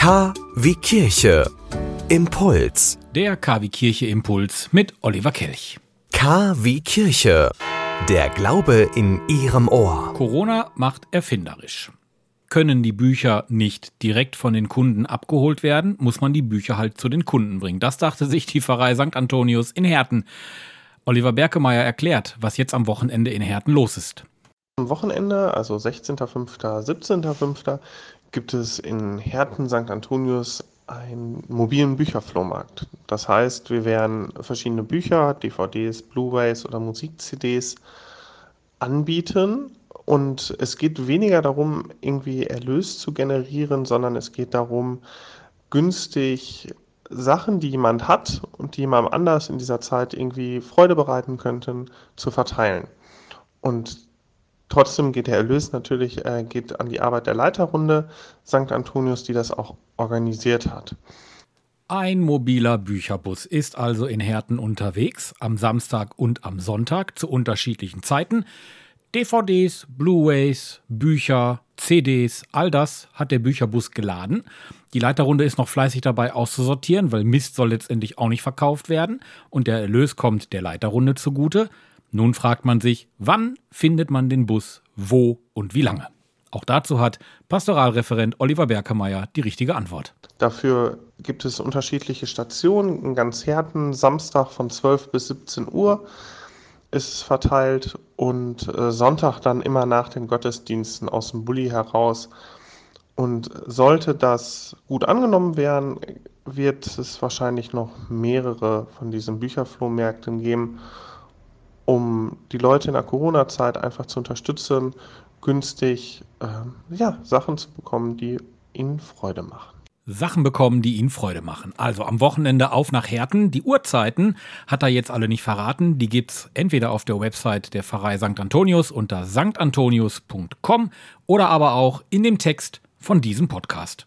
K wie Kirche. Impuls. Der KW Kirche Impuls mit Oliver Kelch. K wie Kirche. Der Glaube in Ihrem Ohr. Corona macht erfinderisch. Können die Bücher nicht direkt von den Kunden abgeholt werden, muss man die Bücher halt zu den Kunden bringen. Das dachte sich die Pfarrei St. Antonius in Herten. Oliver Berkemeyer erklärt, was jetzt am Wochenende in Herten los ist. Wochenende, also 16.05., 17.05., gibt es in Herten St. Antonius einen mobilen Bücherflohmarkt. Das heißt, wir werden verschiedene Bücher, DVDs, Blu-rays oder Musik-CDs anbieten. Und es geht weniger darum, irgendwie Erlös zu generieren, sondern es geht darum, günstig Sachen, die jemand hat und die jemandem anders in dieser Zeit irgendwie Freude bereiten könnten, zu verteilen. Und Trotzdem geht der Erlös natürlich äh, geht an die Arbeit der Leiterrunde St. Antonius, die das auch organisiert hat. Ein mobiler Bücherbus ist also in Herten unterwegs, am Samstag und am Sonntag zu unterschiedlichen Zeiten. DVDs, Blu-rays, Bücher, CDs, all das hat der Bücherbus geladen. Die Leiterrunde ist noch fleißig dabei auszusortieren, weil Mist soll letztendlich auch nicht verkauft werden und der Erlös kommt der Leiterrunde zugute. Nun fragt man sich, wann findet man den Bus, wo und wie lange? Auch dazu hat Pastoralreferent Oliver Berkemeyer die richtige Antwort. Dafür gibt es unterschiedliche Stationen. In ganz Herten, Samstag von 12 bis 17 Uhr ist es verteilt und äh, Sonntag dann immer nach den Gottesdiensten aus dem Bulli heraus. Und sollte das gut angenommen werden, wird es wahrscheinlich noch mehrere von diesen Bücherflohmärkten geben um die Leute in der Corona-Zeit einfach zu unterstützen, günstig äh, ja, Sachen zu bekommen, die ihnen Freude machen. Sachen bekommen, die ihnen Freude machen. Also am Wochenende auf nach Herten. Die Uhrzeiten hat er jetzt alle nicht verraten. Die gibt es entweder auf der Website der Pfarrei St. Antonius unter stantonius.com oder aber auch in dem Text von diesem Podcast.